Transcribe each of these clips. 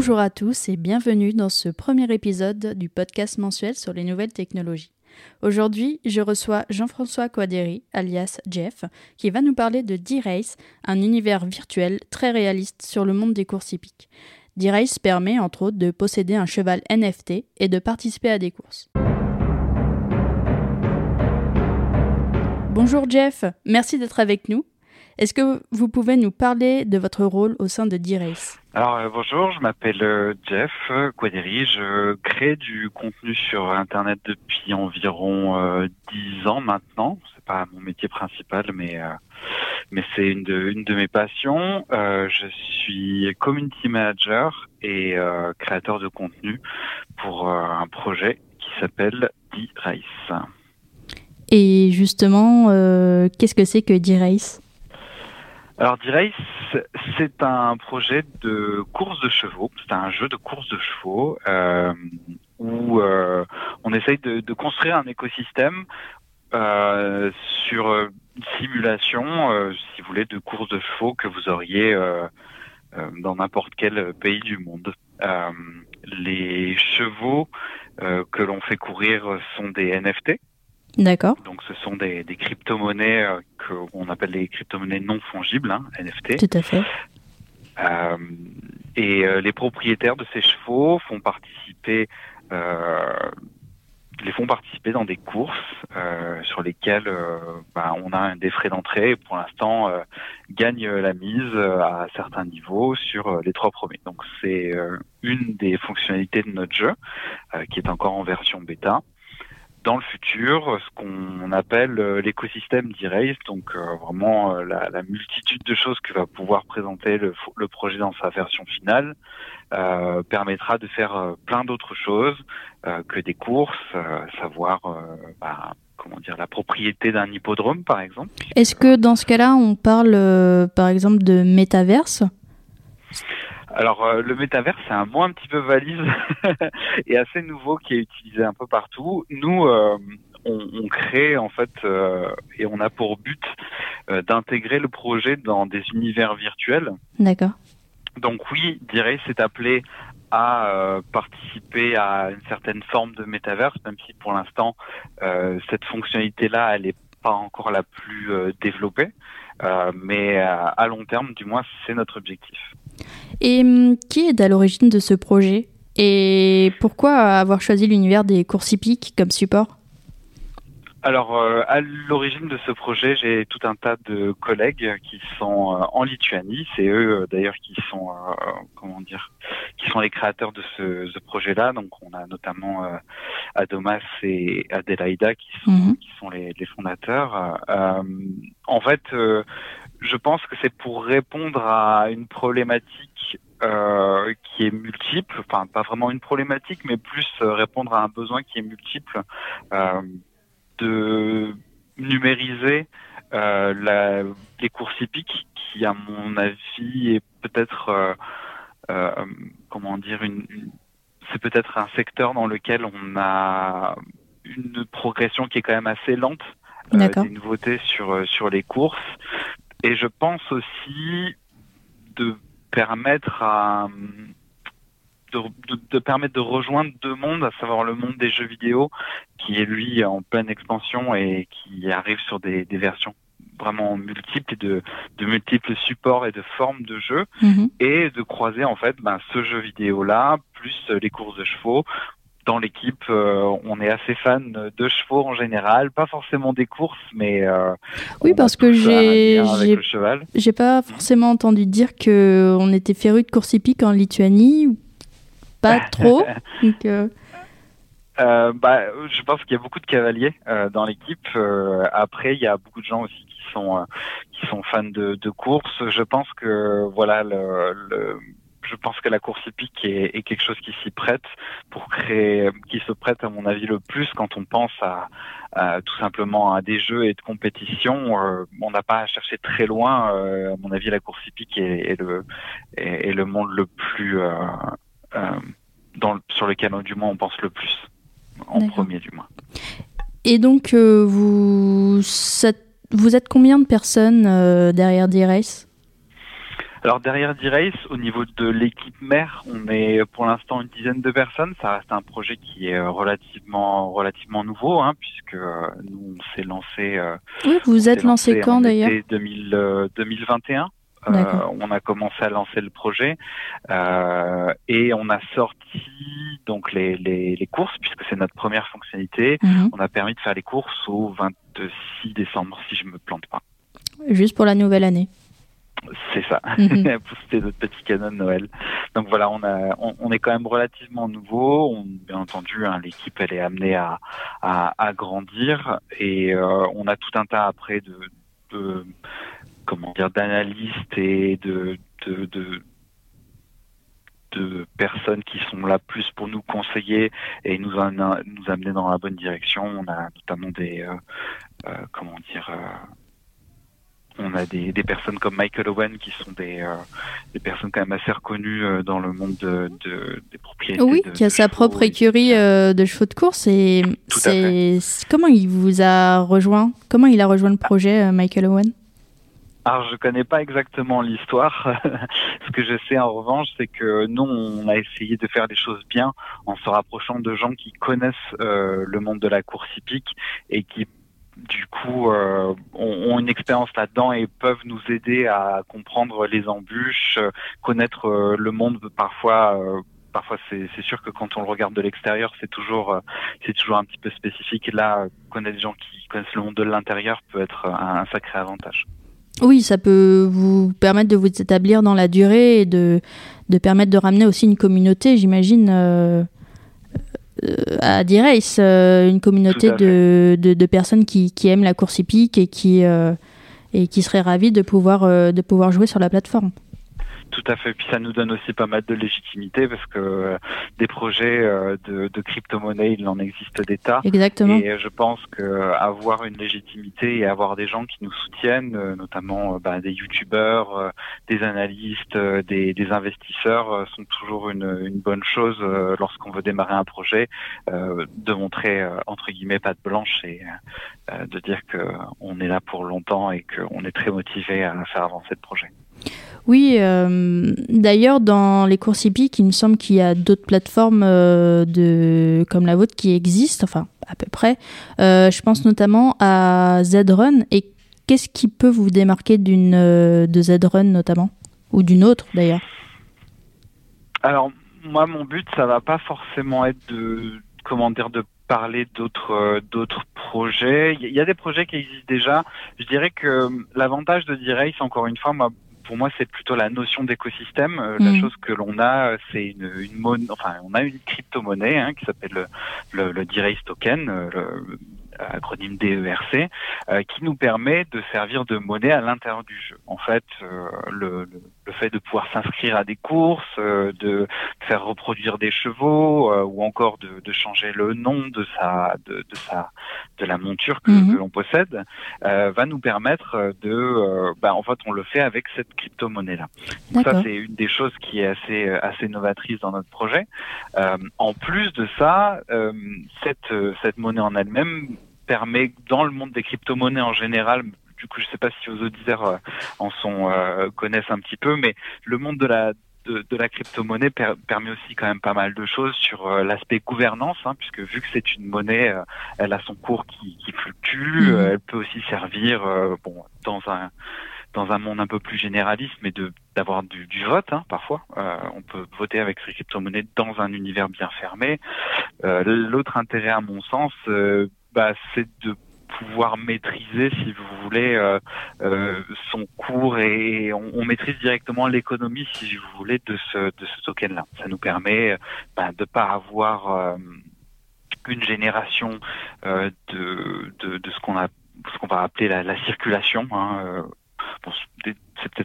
Bonjour à tous et bienvenue dans ce premier épisode du podcast mensuel sur les nouvelles technologies. Aujourd'hui, je reçois Jean-François Quadéry, alias Jeff, qui va nous parler de D-Race, un univers virtuel très réaliste sur le monde des courses hippiques. D-Race permet entre autres de posséder un cheval NFT et de participer à des courses. Bonjour Jeff, merci d'être avec nous. Est-ce que vous pouvez nous parler de votre rôle au sein de D-Race Alors euh, bonjour, je m'appelle euh, Jeff Quadéry, je crée du contenu sur Internet depuis environ euh, 10 ans maintenant. C'est pas mon métier principal, mais euh, mais c'est une de, une de mes passions. je suis community manager et créateur de contenu pour un projet qui s'appelle D-Race. Et justement, qu'est-ce que c'est que D-Race alors D-Race, c'est un projet de course de chevaux. C'est un jeu de course de chevaux euh, où euh, on essaye de, de, construire un écosystème euh, sur une simulation, euh, si vous voulez, de course de chevaux que vous auriez euh, euh, dans n'importe quel pays du monde. les chevaux que l'on fait courir sont des NFT. D'accord. Donc ce sont des, des crypto-monnaies euh, qu'on appelle les crypto-monnaies non fongibles, hein, NFT. Tout à fait. Euh, et euh, les propriétaires de ces chevaux font participer, les font participer dans des courses sur lesquelles bah, on a des frais d'entrée et pour l'instant gagne la mise à certains niveaux sur les trois premiers. Donc c'est une des fonctionnalités de notre jeu qui est encore en version bêta dans le futur ce qu'on appelle euh, l'écosystème d'e-race, donc euh, vraiment euh, la, multitude de choses que va pouvoir présenter le, projet dans sa version finale, permettra de faire plein d'autres choses que des courses, savoir bah, comment dire la propriété d'un hippodrome par exemple. Est-ce que dans ce cas-là on parle par exemple de métaverse? Alors euh, le métavers, c'est un mot un petit peu valise et assez nouveau qui est utilisé un peu partout. Nous, euh, on, on, crée en fait euh, et on a pour but euh, d'intégrer le projet dans des univers virtuels. D'accord. Donc oui, dirais c'est appelé à euh, participer à une certaine forme de métaverse, même si pour l'instant cette fonctionnalité-là, elle n'est pas encore la plus développée. mais à long terme, du moins, c'est notre objectif. Et hum, qui est à l'origine de ce projet? Et pourquoi avoir choisi l'univers des courses hippiques comme support? Alors, euh, à l'origine de ce projet, j'ai tout un tas de collègues qui sont euh, en Lituanie. C'est eux, euh, d'ailleurs, qui sont, comment dire, qui sont les créateurs de ce, ce projet-là. Donc, on a notamment Adomas et Adelaida qui sont, Mhm. qui sont les, les fondateurs. en fait, je pense que c'est pour répondre à une problématique euh, qui est multiple, enfin pas vraiment une problématique, mais plus euh, répondre à un besoin qui est multiple, euh, de numériser euh, la, les courses hippiques, qui à mon avis est peut-être, euh, euh, comment dire, une, une c'est peut-être un secteur dans lequel on a une progression qui est quand même assez lente, euh, des nouveautés sur sur les courses. Et je pense aussi de permettre à de, de, de, permettre de rejoindre deux mondes, à savoir le monde des jeux vidéo, qui est lui en pleine expansion et qui arrive sur des, des versions vraiment multiples et de, de, multiples supports et de formes de jeux, mmh. et de croiser en fait ben, ce jeu vidéo là plus les courses de chevaux dans l'équipe, euh, on est assez fan de chevaux en général, pas forcément des courses, mais euh, oui parce que j'ai j'ai pas forcément entendu dire que on était féru de courses hippiques en Lituanie, pas trop. donc, euh... Bah, je pense qu'il y a beaucoup de cavaliers dans l'équipe. Après, il y a beaucoup de gens aussi qui sont qui sont fans de, de courses. Je pense que voilà le, le je pense que la course hippique est, est quelque chose qui s'y prête pour créer, qui se prête à mon avis le plus quand on pense à, à tout simplement à des jeux et de compétition. Euh, on n'a pas à chercher très loin. Euh, à mon avis, la course hippique est, est le est, est, le monde le plus euh, dans le, sur lequel du moins on pense le plus en premier du moins. Et donc vous vous êtes combien de personnes derrière D-Race Alors derrière D-Race, au niveau de l'équipe mère, on est pour l'instant une dizaine de personnes. Ça reste un projet qui est relativement relativement nouveau, hein, puisque nous on s'est lancé. oui, vous vous êtes lancé, quand d'ailleurs 2021. Euh, on a commencé à lancer le projet euh, et on a sorti donc les, les, courses puisque c'est notre première fonctionnalité. Mhm. On a permis de faire les courses au 26 décembre si je me plante pas. Juste pour la nouvelle année. C'est ça. Mhm. C'était notre petit canon de Noël. Donc voilà, on, a, on, est quand même relativement nouveau. On, bien entendu, hein, l'équipe elle est amenée à, à, grandir et euh, on a tout un tas après de, de comment dire d'analystes et de, de, de de personnes qui sont là plus pour nous conseiller et nous, nous amener dans la bonne direction. On a notamment des euh, euh, comment dire euh, on a des, des, personnes comme Michael Owen qui sont des, des personnes quand même assez reconnues dans le monde de, de des propriétés. Oui, qui a sa propre écurie de chevaux de course. Et c'est comment il vous a rejoint Comment il a rejoint le projet, Michael Owen? Alors je connais pas exactement l'histoire. Ce que je sais en revanche, c'est que nous on a essayé de faire des choses bien en se rapprochant de gens qui connaissent euh, le monde de la course hippique et qui du coup euh, ont, une expérience là-dedans et peuvent nous aider à comprendre les embûches, connaître euh, le monde parfois parfois c'est sûr que quand on le regarde de l'extérieur, c'est toujours c'est toujours un petit peu spécifique. Et là, connaître des gens qui connaissent le monde de l'intérieur peut être un, sacré avantage. Oui, ça peut vous permettre de vous établir dans la durée et de, permettre de ramener aussi une communauté, j'imagine, euh, euh à D-Race, euh, une communauté de, de, personnes qui, qui, aiment la course hippique et qui, euh, et qui seraient ravies de pouvoir, de pouvoir jouer sur la plateforme. Tout à fait. Puis ça nous donne aussi pas mal de légitimité parce que euh, des projets euh, de, de crypto-monnaie, il en existe des tas. Exactement. Et je pense que avoir une légitimité et avoir des gens qui nous soutiennent, euh, notamment bah, des youtubeurs, des analystes, des, des, investisseurs, sont toujours une, une bonne chose lorsqu'on veut démarrer un projet, de montrer entre guillemets patte blanche et de dire que on est là pour longtemps et qu'on est très motivé à faire avancer le projet. Oui, euh, d'ailleurs, dans les courses hippiques, il me semble qu'il y a d'autres plateformes euh, de, comme la vôtre qui existent, enfin, à peu près. Euh, je pense notamment à Zrun. Et qu'est-ce qui peut vous démarquer d'une de Zrun notamment? Ou d'une autre d'ailleurs? Alors, moi, mon but, ça va pas forcément être de, comment dire, de parler d'autres d'autres projets. Il y a des projets qui existent déjà. Je dirais que l'avantage de D-Race, encore une fois, moi, pour moi, c'est plutôt la notion d'écosystème. Euh, la mm. chose que l'on a, c'est une, une monnaie, enfin, on a une crypto-monnaie hein, qui s'appelle le, le, le D-Race Token, euh, le, acronyme DERC, euh, qui nous permet de servir de monnaie à l'intérieur du jeu. En fait, euh, le, le, fait de pouvoir s'inscrire à des courses, euh, de faire reproduire des chevaux, ou encore de, de, changer le nom de sa, de, de sa, de la monture que, mhm. que l'on possède, va nous permettre de, bah, en fait, on le fait avec cette crypto-monnaie là. ça, c'est une des choses qui est assez, assez novatrice dans notre projet. en plus de ça, cette, cette monnaie en elle-même permet, dans le monde des crypto-monnaies en général, du coup, je ne sais pas si vos auditeurs euh, en sont euh, connaissent un petit peu, mais le monde de la de, la crypto-monnaie permet aussi quand même pas mal de choses sur euh, l'aspect gouvernance, hein, puisque vu que c'est une monnaie, elle a son cours qui, qui fluctue, mmh. elle peut aussi servir, bon, dans un dans un monde un peu plus généraliste, mais de d'avoir du, du, vote hein, parfois. on peut voter avec ces crypto-monnaies dans un univers bien fermé. L'autre intérêt, à mon sens, bah, c'est de pouvoir maîtriser, si vous voulez, euh, euh, son cours et on, maîtrise directement l'économie, si vous voulez, de ce, de ce token-là. Ça nous permet bah, de pas avoir euh, une génération euh, de, de, ce qu'on a ce qu'on va appeler la, la circulation. Hein, bon,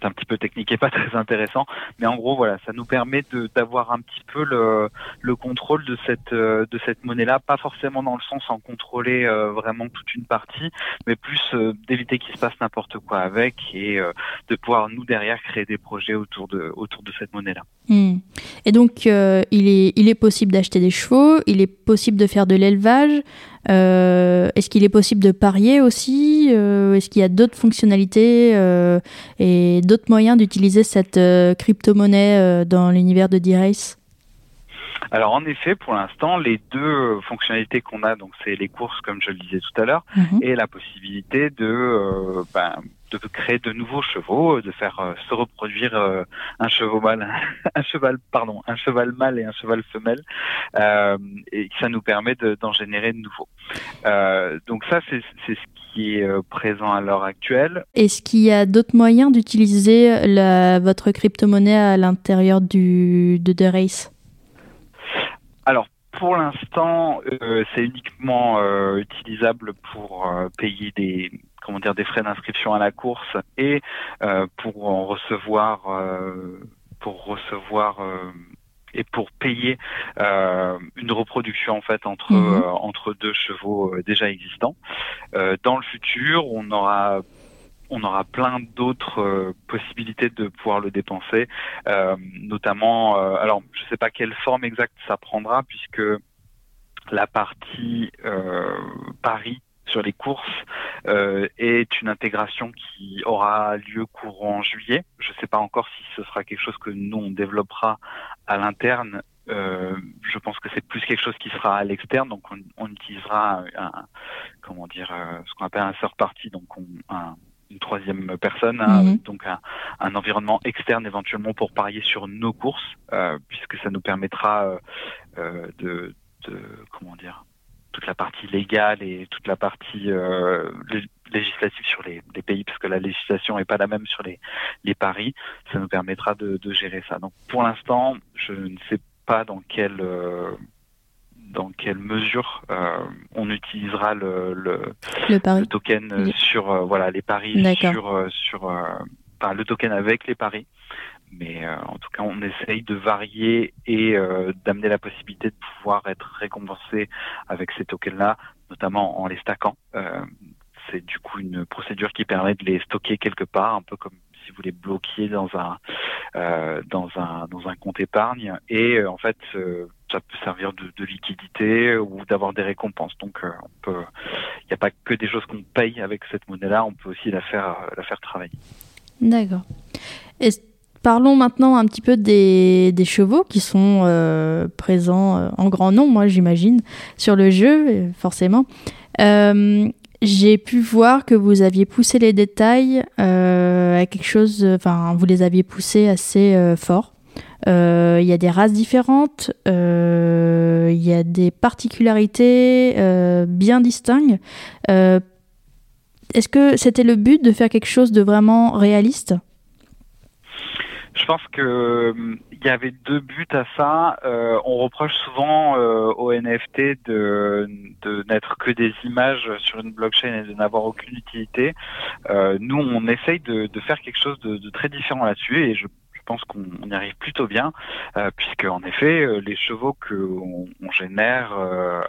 un petit peu technique et pas très intéressant, mais en gros voilà, ça nous permet d'avoir un petit peu le, le contrôle de cette euh, de cette monnaie-là, pas forcément dans le sens en contrôler euh, vraiment toute une partie, mais plus euh, d'éviter qu'il se passe n'importe quoi avec et de pouvoir nous derrière créer des projets autour de autour de cette monnaie-là. Hmm. Et donc il est il est possible d'acheter des chevaux, il est possible de faire de l'élevage. Est-ce qu'il est possible de parier aussi suffit Est-ce qu'il y a d'autres fonctionnalités et d'autres moyens d'utiliser cette crypto-monnaie dans l'univers de D-Race? Alors en effet, pour l'instant, les deux fonctionnalités qu'on a, donc c'est les courses comme je le disais tout à l'heure, mhm. et la possibilité de, euh, ben, de créer de nouveaux chevaux, de faire euh, se reproduire euh, un cheval mâle, un cheval pardon, un cheval mâle et un cheval femelle, et ça nous permet d'en générer de nouveaux. donc ça, c'est ce qui est présent à l'heure actuelle. Est-ce qu'il y a d'autres moyens d'utiliser votre crypto-monnaie à l'intérieur du de The Race? Alors, pour l'instant, euh, c'est uniquement euh, utilisable pour euh, payer des comment dire des frais d'inscription à la course et pour en recevoir pour recevoir et pour payer une reproduction en fait entre mhm. entre deux chevaux déjà existants. dans le futur, on aura on aura plein d'autres euh, possibilités de pouvoir le dépenser, euh, notamment, euh, alors je ne sais pas quelle forme exacte ça prendra, puisque la partie Paris sur les courses est une intégration qui aura lieu courant juillet. Je ne sais pas encore si ce sera quelque chose que nous on développera à l'interne. je pense que c'est plus quelque chose qui sera à l'externe, donc on, utilisera un, comment dire, ce qu'on appelle un third party, donc on, un, une troisième personne, hein, mhm. donc un, un, environnement externe éventuellement pour parier sur nos courses, euh, puisque ça nous permettra euh, euh, de, de, comment dire, toute la partie légale et toute la partie euh, législative sur les, les, pays, parce que la législation n'est pas la même sur les, les paris, ça nous permettra de, de gérer ça. Donc pour l'instant, je ne sais pas dans quel dans quelle mesure euh, on utilisera le, le, token sur euh, voilà les paris sur euh, sur enfin, le token avec les paris mais en tout cas on essaye de varier et d'amener la possibilité de pouvoir être récompensé avec ces tokens là notamment en les stackant c'est du coup une procédure qui permet de les stocker quelque part un peu comme si vous les bloquiez dans un dans un dans un compte épargne et en fait ça peut servir de, liquidité ou d'avoir des récompenses. Donc, euh, il n'y a pas que des choses qu'on paye avec cette monnaie-là, on peut aussi la faire, la faire travailler. D'accord. Parlons maintenant un petit peu des, chevaux qui sont euh, présents euh, en grand nombre, moi j'imagine, sur le jeu, forcément. j'ai pu voir que vous aviez poussé les détails à quelque chose, enfin, vous les aviez poussés assez fort. Euh, il y a des races différentes, euh, il y a des particularités euh, bien distinctes. Est-ce que c'était le but de faire quelque chose de vraiment réaliste? Je pense que il y avait deux buts à ça. on reproche souvent euh, aux NFT de, de n'être que des images sur une blockchain et de n'avoir aucune utilité. nous, on essaye de, de, faire quelque chose de, de très différent là-dessus et je pense qu'on y arrive plutôt bien, euh, puisque en effet, euh, les chevaux que on, génère, euh,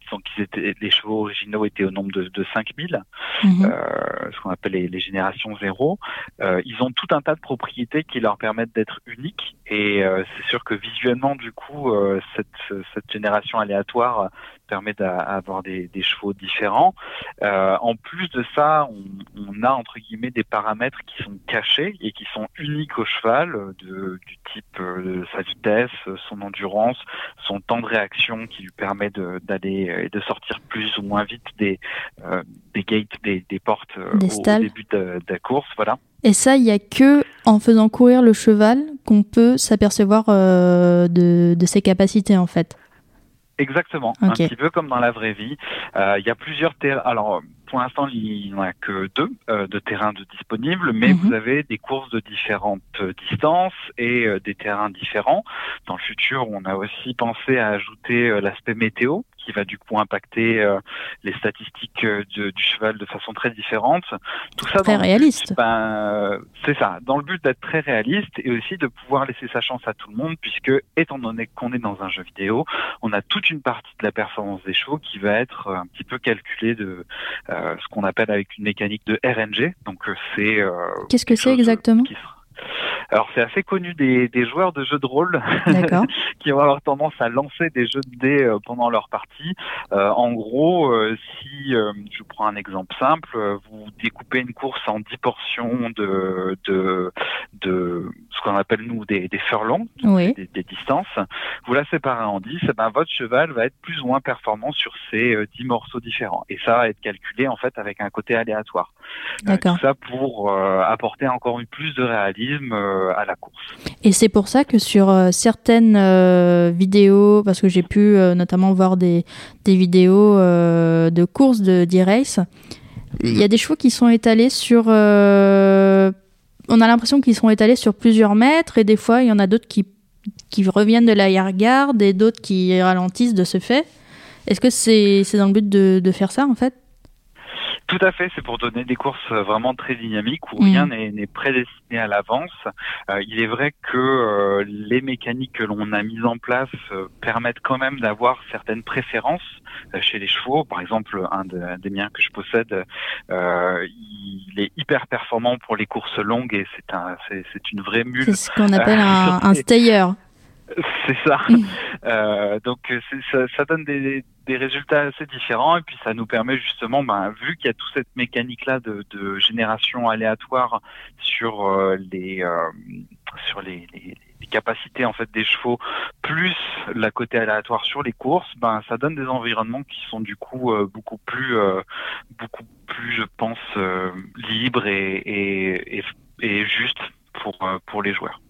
disons qu'ils étaient, les chevaux originaux étaient au nombre de, de 5000, mhm. euh, ce qu'on appelle les, les, générations zéro. ils ont tout un tas de propriétés qui leur permettent d'être uniques, et c'est sûr que visuellement, du coup, cette, cette génération aléatoire permet d'avoir des, des, chevaux différents. Euh, en plus de ça, on, on, a entre guillemets des paramètres qui sont cachés et qui sont uniques au cheval, de, du type euh, sa vitesse, son endurance, son temps de réaction qui lui permet d'aller et de sortir plus ou moins vite des, euh, des gates, des, des portes euh, au, début de, de, la course. Voilà. Et ça, il n'y a que en faisant courir le cheval qu'on peut s'apercevoir de, de ses capacités en fait. Exactement, un petit peu comme dans la vraie vie. Euh, il y a plusieurs terrains. Alors, pour l'instant, il n'y en a que deux euh, de terrains de disponibles, mais mhm. vous avez des courses de différentes distances et euh, des terrains différents. Dans le futur, on a aussi pensé à ajouter l'aspect météo, qui va du coup impacter euh, les statistiques euh, du cheval de façon très différente. Tout ça très réaliste. Ben, c'est ça, dans le but d'être très réaliste et aussi de pouvoir laisser sa chance à tout le monde, puisque étant donné qu'on est dans un jeu vidéo, on a toute une partie de la performance des chevaux qui va être euh, un petit peu calculée de ce qu'on appelle avec une mécanique de RNG. Donc c'est qu'est-ce que c'est exactement? Alors c'est assez connu des, des, joueurs de jeux de rôle qui vont avoir tendance à lancer des jeux de dés euh, pendant leur partie. Euh, en gros, euh, si je prends un exemple simple, vous découpez une course en 10 portions de, de, de ce qu'on appelle nous des, des furlongs, des, des, distances, vous la séparez en 10, et ben votre cheval va être plus ou moins performant sur ces 10 morceaux différents. Et ça va être calculé en fait avec un côté aléatoire. tout ça pour apporter encore une plus de réalisme à la course. Et c'est pour ça que sur euh, certaines euh, vidéos, parce que j'ai pu euh, notamment voir des, des vidéos de courses de D-Race, il y a des chevaux qui sont étalés sur... on a l'impression qu'ils sont étalés sur plusieurs mètres et des fois il y en a d'autres qui, qui reviennent de l'arrière-garde et d'autres qui ralentissent de ce fait. Est-ce que c'est dans le but de, de faire ça en fait? Tout à fait, c'est pour donner des courses vraiment très dynamiques où rien mm. n'est prédestiné à l'avance. Euh, il est vrai que euh, les mécaniques que l'on a mises en place euh, permettent quand même d'avoir certaines préférences chez les chevaux. Par exemple, un, des miens que je possède, il est hyper performant pour les courses longues et c'est un, c'est une vraie mule. C'est ce qu'on appelle un, un stayer. C'est ça. Mm. Euh, donc ça, ça, donne des, des, résultats assez différents et puis ça nous permet justement, ben, vu qu'il y a toute cette mécanique là de, de génération aléatoire sur euh, les euh, sur les, les, capacités en fait des chevaux plus la côté aléatoire sur les courses, ben ça donne des environnements qui sont du coup beaucoup plus beaucoup plus je pense libres et, et, et, et justes pour pour les joueurs.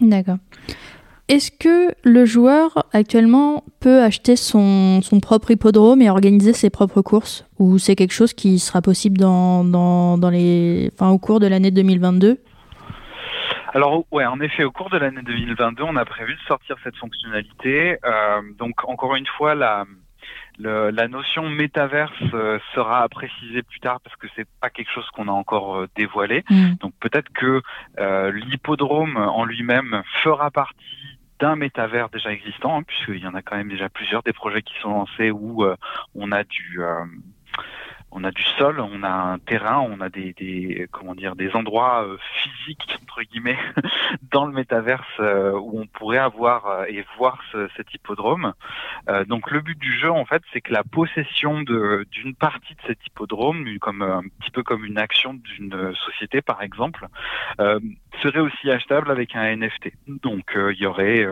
D'accord. Est-ce que le joueur actuellement peut acheter son, propre hippodrome et organiser ses propres courses? Ou c'est quelque chose qui sera possible dans, dans, les, enfin, au cours de l'année 2022 alors ouais, en effet, au cours de l'année 2022, on a prévu de sortir cette fonctionnalité. Euh, donc encore une fois, la, la notion métaverse euh, sera précisée plus tard parce que c'est pas quelque chose qu'on a encore euh, dévoilé. Mm. Donc peut-être que l'hippodrome en lui-même fera partie d'un métavers déjà existant, hein, puisqu'il y en a quand même déjà plusieurs des projets qui sont lancés où euh, on a du euh, on a du sol, on a un terrain, on a des, des comment dire des endroits euh, physiques entre guillemets dans le métaverse euh, où on pourrait avoir euh, et voir ce, cet hippodrome. donc le but du jeu en fait, c'est que la possession de d'une partie de cet hippodrome, comme un petit peu comme une action d'une société par exemple, serait aussi achetable avec un NFT. Donc il y aurait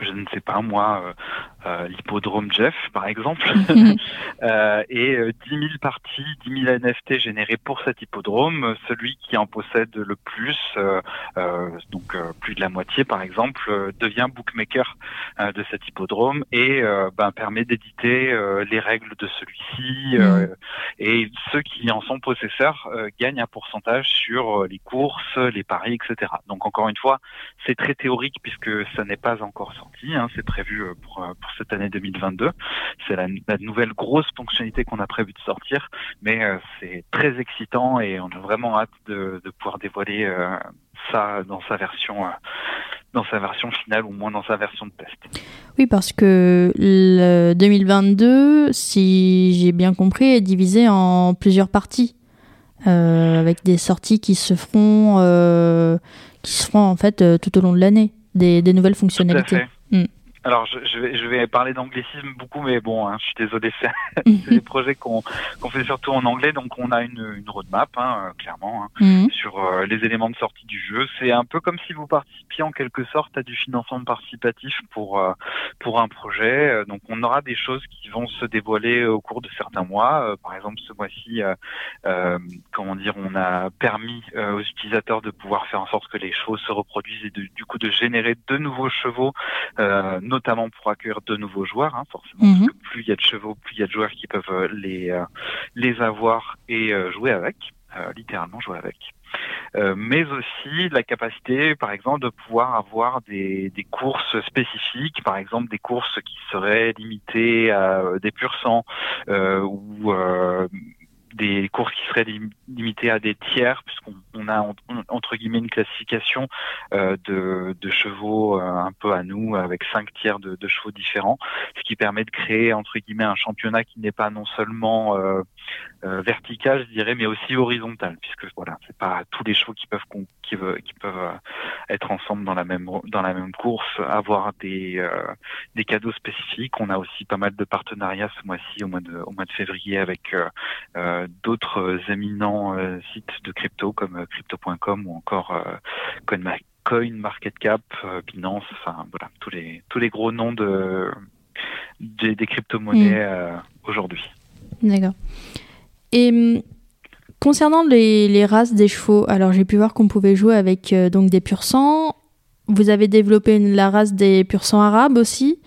je ne sais pas moi, euh, euh, l'hippodrome Jeff par exemple, euh, et 10 000 parties, 10 000 NFT générés pour cet hippodrome. Celui qui en possède le plus, donc plus de la moitié par exemple, devient bookmaker de cet hippodrome et ben, permet d'éditer les règles de celui-ci. Mm. et ceux qui en sont possesseurs gagnent un pourcentage sur les courses, les paris, etc. Donc encore une fois, c'est très théorique puisque ça n'est pas encore sorti Hein, c'est prévu euh, pour, euh, pour, cette année 2022. C'est la, nouvelle grosse fonctionnalité qu'on a prévu de sortir, mais euh, c'est très excitant et on a vraiment hâte de, de pouvoir dévoiler ça dans sa version dans sa version finale ou moins dans sa version de test. Oui, parce que le 2022, si j'ai bien compris, est divisé en plusieurs parties, euh, avec des sorties qui se feront, euh, qui se feront en fait tout au long de l'année, des, des, nouvelles fonctionnalités. Mm. Alors, je, je, vais, je vais parler d'anglicisme beaucoup, mais bon, hein, je suis désolé, c'est des projets qu'on fait surtout en anglais, donc on a une, une roadmap, hein, euh, clairement, hein, mm. sur euh, les éléments de sortie du jeu. C'est un peu comme si vous participiez en quelque sorte à du financement participatif pour euh, pour un projet. Donc, on aura des choses qui vont se dévoiler au cours de certains mois. par exemple, ce mois-ci, comment dire, on a permis aux utilisateurs de pouvoir faire en sorte que les chevaux se reproduisent et de, du coup de générer de nouveaux chevaux, notamment pour accueillir de nouveaux joueurs, hein, forcément. Parce mhm. que plus il y a de chevaux, plus il y a de joueurs qui peuvent euh, les euh, les avoir et euh, jouer avec, littéralement jouer avec. mais aussi la capacité, par exemple, de pouvoir avoir des, des courses spécifiques, par exemple des courses qui seraient limitées à des purs sang ou des courses qui seraient limitées à des tiers, puisqu'on a entre guillemets une classification euh, de, chevaux euh, un peu à nous, avec cinq tiers de, de, chevaux différents, ce qui permet de créer entre guillemets un championnat qui n'est pas non seulement euh, verticale, je dirais, mais aussi horizontale, puisque voilà, c'est pas tous les chevaux qui peuvent qui, qui peuvent être ensemble dans la même dans la même course, avoir des des cadeaux spécifiques. On a aussi pas mal de partenariats ce mois-ci, au mois de au mois de février, avec d'autres éminents sites de crypto comme crypto.com ou encore CoinMarketCap, Binance, enfin voilà, tous les tous les gros noms de des, crypto-monnaies mm. euh, aujourd'hui. D'accord. Et hum, concernant les, races des chevaux, alors j'ai pu voir qu'on pouvait jouer avec euh, donc des pur sang. Vous avez développé la race des pur sang arabes aussi.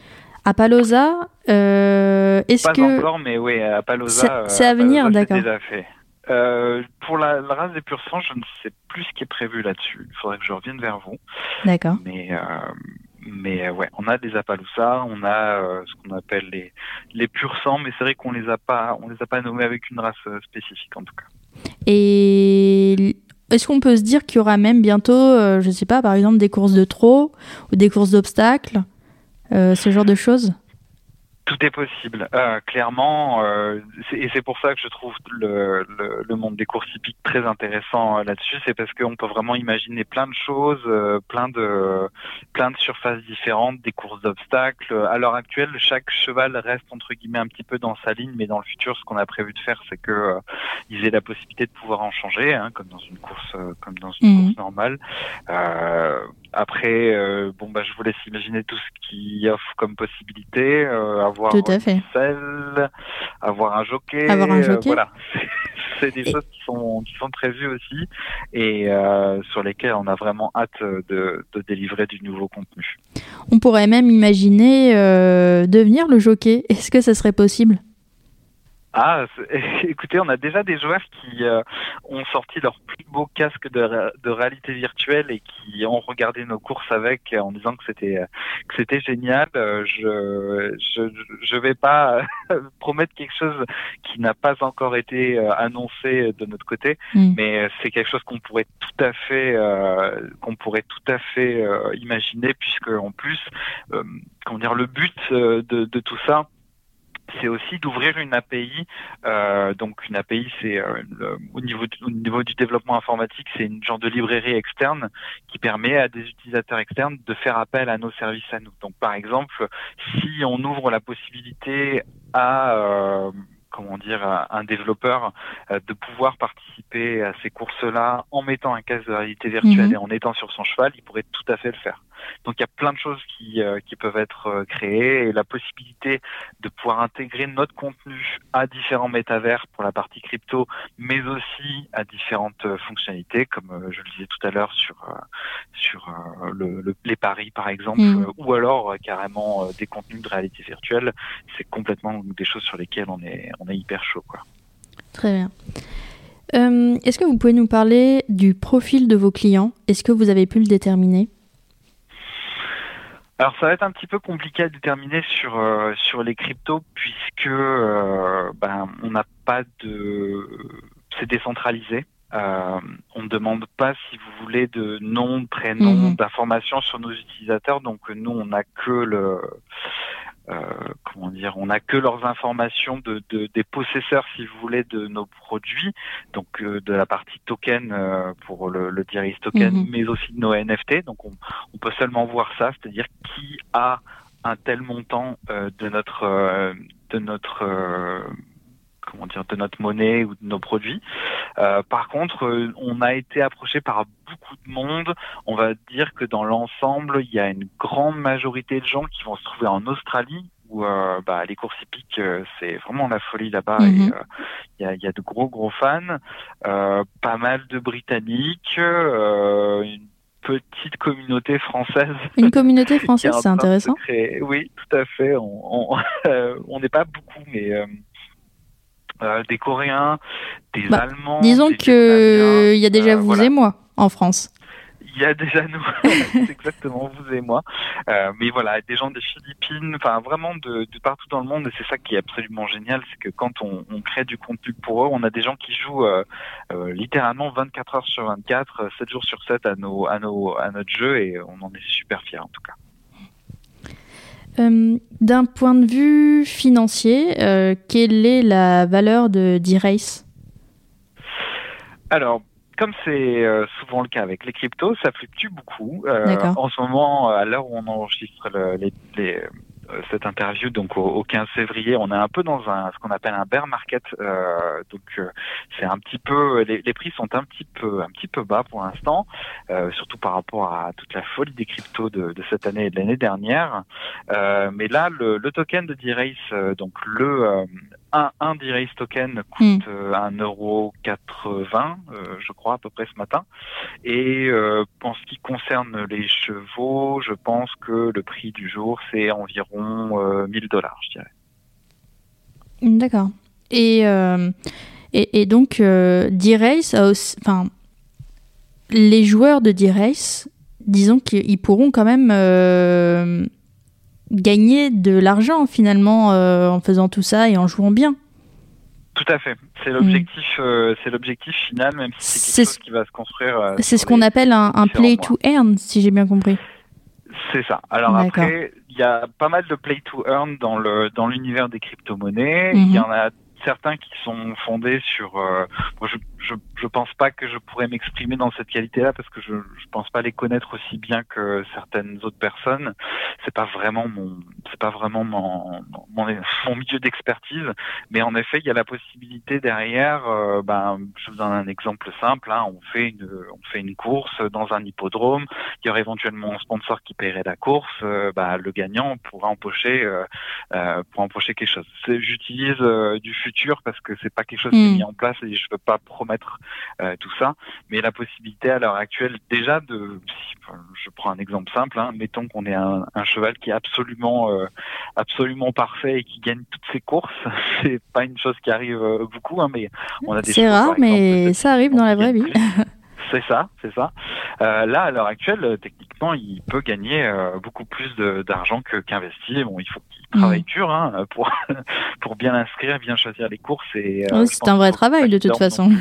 À Palosa, euh, est-ce que pas encore, mais oui, à Palosa, c'est à venir, d'accord. pour la, race des pur sang, je ne sais plus ce qui est prévu là-dessus. Il faudrait que je revienne vers vous. D'accord. Mais mais euh, ouais, on a des Appaloosa, on a euh, ce qu'on appelle les les purs sang, mais c'est vrai qu'on les a pas on les a pas nommés avec une race euh, spécifique en tout cas. Et est-ce qu'on peut se dire qu'il y aura même bientôt, je sais pas, par exemple des courses de trot ou des courses d'obstacles, ce genre de choses? Tout est possible, euh, clairement, euh, et c'est pour ça que je trouve le, le, le, monde des courses hippiques très intéressant euh, là-dessus, c'est parce qu'on peut vraiment imaginer plein de choses, euh, plein de plein de surfaces différentes, des courses d'obstacles. À l'heure actuelle, chaque cheval reste entre guillemets un petit peu dans sa ligne, mais dans le futur, ce qu'on a prévu de faire, c'est que ils aient la possibilité de pouvoir en changer, hein, comme dans une course comme dans une mmh. course normale. Après, bon bah, je vous laisse imaginer tout ce qui offre comme possibilité. avoir tout à fait. avoir un jockey. Avoir un euh, jockey. voilà. c'est des choses qui sont, qui sont prévues aussi et euh, sur lesquelles on a vraiment hâte de, de, délivrer du nouveau contenu. On pourrait même imaginer euh, devenir le jockey. Est-ce que ça serait possible? Ah, écoutez, on a déjà des joueurs qui euh, ont sorti leur plus beau casque de, de, réalité virtuelle et qui ont regardé nos courses avec en disant que c'était que c'était génial. Euh, je, je je vais pas promettre quelque chose qui n'a pas encore été euh, annoncé de notre côté, mm. mais c'est quelque chose qu'on pourrait tout à fait qu'on pourrait tout à fait imaginer puisque en plus, comment dire, le but de, de tout ça c'est aussi d'ouvrir une API. Euh, donc une API, c'est euh, au niveau du, au niveau du développement informatique, c'est une genre de librairie externe qui permet à des utilisateurs externes de faire appel à nos services à nous. Donc par exemple, si on ouvre la possibilité à euh, comment dire, un développeur euh, de pouvoir participer à ces courses-là en mettant un casque de réalité virtuelle mhm. et en étant sur son cheval, il pourrait tout à fait le faire. Donc il y a plein de choses qui, euh, qui peuvent être euh, créées et la possibilité de pouvoir intégrer notre contenu à différents métavers pour la partie crypto, mais aussi à différentes fonctionnalités, comme je le disais tout à l'heure sur sur le, les paris par exemple, mhm. ou alors carrément des contenus de réalité virtuelle. C'est complètement des choses sur lesquelles on est on est hyper chaud. Quoi. Très bien. Euh, est-ce que vous pouvez nous parler du profil de vos clients? Est-ce que vous avez pu le déterminer? Alors ça va être un petit peu compliqué à déterminer sur euh, sur les cryptos puisque euh, ben, on n'a pas de c'est décentralisé. on ne demande pas si vous voulez de nom, prénom, mhm. d'informations sur nos utilisateurs. Donc nous on n'a que le euh, comment dire, on n'a que leurs informations de, de, des possesseurs, si vous voulez, de nos produits, donc euh, de la partie token euh, pour le, le token, mhm. mais aussi de nos NFT. Donc on, on peut seulement voir ça, c'est-à-dire qui a un tel montant de notre de notre comment dire, de notre monnaie ou de nos produits. Euh, par contre, euh, on a été approché par beaucoup de monde. On va dire que dans l'ensemble, il y a une grande majorité de gens qui vont se trouver en Australie où euh, bah, les courses hippiques, c'est vraiment la folie là-bas. mhm. Il y, a, y, a, de gros gros fans, pas mal de Britanniques, une petite communauté française. Une communauté française, c'est intéressant. Oui, tout à fait. On n'est pas beaucoup, mais euh, des Coréens, des bah, Allemands. Disons qu'il y a déjà euh, vous et moi en France. Il y a déjà nous, c'est exactement vous et moi. Euh, mais voilà, des gens des Philippines, enfin vraiment de, de, partout dans le monde. Et c'est ça qui est absolument génial, c'est que quand on, on, crée du contenu pour eux, on a des gens qui jouent euh, euh, littéralement 24 heures sur 24, 7 jours sur 7 à, nos, à, nos, à notre jeu et on en est super fiers en tout cas. D'un point de vue financier, quelle est la valeur de D-Race? Alors, comme c'est souvent le cas avec les cryptos, ça fluctue beaucoup. en ce moment, à l'heure où on enregistre les, euh, cette interview donc au, 15 février, on est un peu dans un ce qu'on appelle un bear market. Euh, donc euh, c'est un petit peu les, les, prix sont un petit peu un petit peu bas pour l'instant, euh, surtout par rapport à toute la folie des cryptos de, de cette année et de l'année dernière. Euh, mais là, le, le token de D-Race, donc le un, un D-Race token coûte mm. 1,80€, je crois à peu près ce matin. Et en ce qui concerne les chevaux, je pense que le prix du jour c'est environ 1000 euh, dollars, je dirais. D'accord. Et, euh, et, et, donc, euh, D-Race enfin, les joueurs de D-Race, disons qu'ils pourront quand même gagner de l'argent finalement en faisant tout ça et en jouant bien. Tout à fait. C'est l'objectif, mm. c'est l'objectif final, même si c'est quelque chose qui va se construire. c'est ce qu'on appelle un, un play to earn, si j'ai bien compris. C'est ça. Alors après, il y a pas mal de play to earn dans le dans l'univers des crypto-monnaies. Il y mhm. en a certains qui sont fondés sur. Euh, je, je, je pense pas que je pourrais m'exprimer dans cette qualité-là parce que je je pense pas les connaître aussi bien que certaines autres personnes. C'est pas vraiment mon c'est pas vraiment mon mon, mon milieu d'expertise. Mais en effet, il y a la possibilité derrière. Euh, ben, je vous donne un exemple simple. Hein, on fait une on fait une course dans un hippodrome. Il y aurait éventuellement un sponsor qui paierait la course. Euh, ben, le gagnant pourra empocher euh, euh pour empocher quelque chose. J'utilise du futur parce que c'est pas quelque chose qui est hmm. mis en place et je veux pas promettre euh, tout ça. Mais la possibilité à l'heure actuelle, déjà de, je prends un exemple simple, hein, mettons qu'on ait un, cheval qui est absolument, euh, absolument parfait et qui gagne toutes ses courses. c'est pas une chose qui arrive euh, beaucoup, hein, mais on a des. C'est rare, mais ça arrive dans la vraie vie. C'est ça, c'est ça. Euh, là, à l'heure actuelle, techniquement, il peut gagner euh, beaucoup plus d'argent que qu'investir. Bon, il faut qu'il travaille mmh. dur hein, pour pour bien inscrire, bien choisir les courses. Et euh, c'est un vrai travail de toute façon.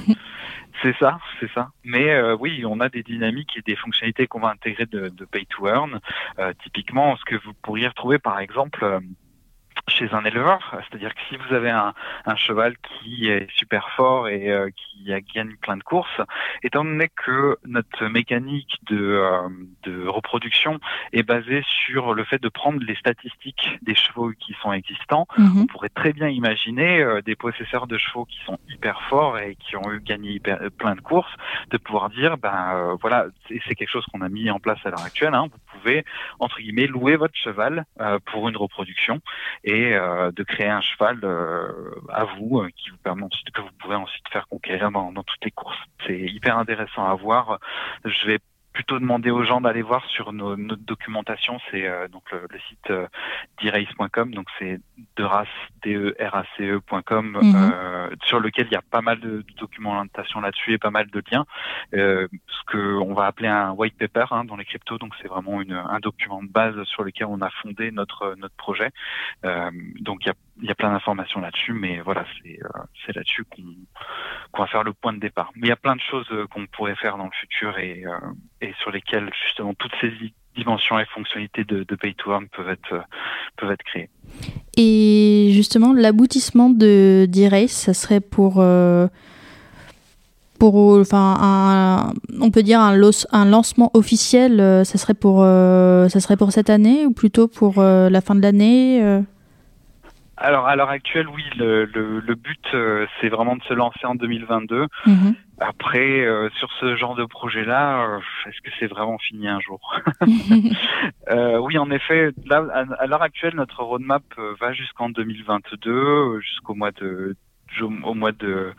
C'est ça, c'est ça. Mais euh, oui, on a des dynamiques et des fonctionnalités qu'on va intégrer de, de pay to earn. Euh, typiquement, ce que vous pourriez retrouver, par exemple chez un éleveur, c'est-à-dire que si vous avez un, un, cheval qui est super fort et euh, qui gagne plein de courses, étant donné que notre mécanique de, euh, de, reproduction est basée sur le fait de prendre les statistiques des chevaux qui sont existants, mhm. on pourrait très bien imaginer euh, des possesseurs de chevaux qui sont hyper forts et qui ont eu gagné hyper, plein de courses, de pouvoir dire, ben voilà, c'est quelque chose qu'on a mis en place à l'heure actuelle, hein, vous pouvez entre guillemets louer votre cheval pour une reproduction et euh, de créer un cheval euh, à vous euh, qui vous permet ensuite que vous pouvez ensuite faire conquérir dans, dans toutes les courses. C'est hyper intéressant à voir. Je vais plutôt demander aux gens d'aller voir sur nos, notre documentation, c'est euh, donc le, site euh, dirace.com, donc c'est derace, d e r a c e.com, mhm. euh, sur lequel il y a pas mal de, documentation là-dessus et pas mal de liens, euh, ce que on va appeler un white paper hein, dans les cryptos, donc c'est vraiment une, un document de base sur lequel on a fondé notre notre projet. Euh, donc il y a il y a plein d'informations là-dessus, mais voilà, c'est euh, là-dessus qu'on va faire le point de départ. Mais il y a plein de choses euh, qu'on pourrait faire dans le futur et, euh, sur lesquelles justement toutes ces dimensions et fonctionnalités de, Pay to Earn peuvent être, créées. Et justement, l'aboutissement de d'e-race, ça serait pour pour enfin un, on peut dire un, un lancement officiel ça serait pour ça serait pour cette année ou plutôt pour la fin de l'année alors à l'heure actuelle, oui, le, le, le but euh, c'est vraiment de se lancer en 2022. Mhm. Après, euh, sur ce genre de projet-là, euh, est-ce que c'est vraiment fini un jour Oui, en effet, là à, l'heure actuelle, notre roadmap va jusqu'en 2022, jusqu'au mois de au mois de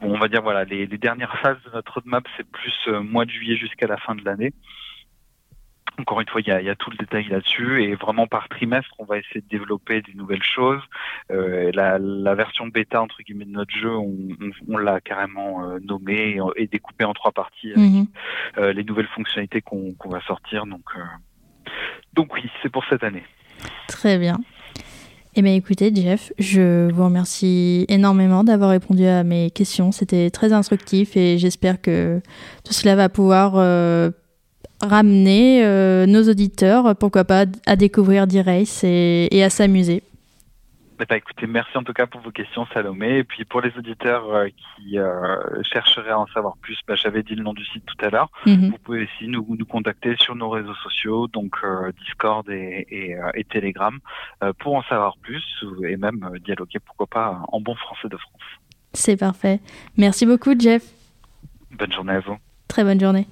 on va dire voilà les, les, dernières phases de notre roadmap c'est plus mois de juillet jusqu'à la fin de l'année encore une fois, il y a, il y a tout le détail là-dessus et vraiment par trimestre, on va essayer de développer des nouvelles choses. Euh, la, la, version bêta entre guillemets de notre jeu, on, on, l'a carrément euh, nommée et, et, découpée en trois parties avec mhm. euh, les nouvelles fonctionnalités qu'on va sortir. Donc, donc oui, c'est pour cette année. Très bien. Eh bien écoutez Jeff, je vous remercie énormément d'avoir répondu à mes questions. C'était très instructif et j'espère que tout cela va pouvoir euh, ramener nos auditeurs, pourquoi pas, à découvrir D-Race et à s'amuser eh ben, écoutez, merci en tout cas pour vos questions, Salomé. Et puis pour les auditeurs euh, qui euh, chercheraient à en savoir plus, bah, j'avais dit le nom du site tout à l'heure. Mhm. Vous pouvez aussi nous, nous, contacter sur nos réseaux sociaux, donc euh, Discord et, et, et Telegram, pour en savoir plus et même dialoguer, pourquoi pas, en bon français de France. C'est parfait. Merci beaucoup, Jeff. Bonne journée à vous. Très bonne journée.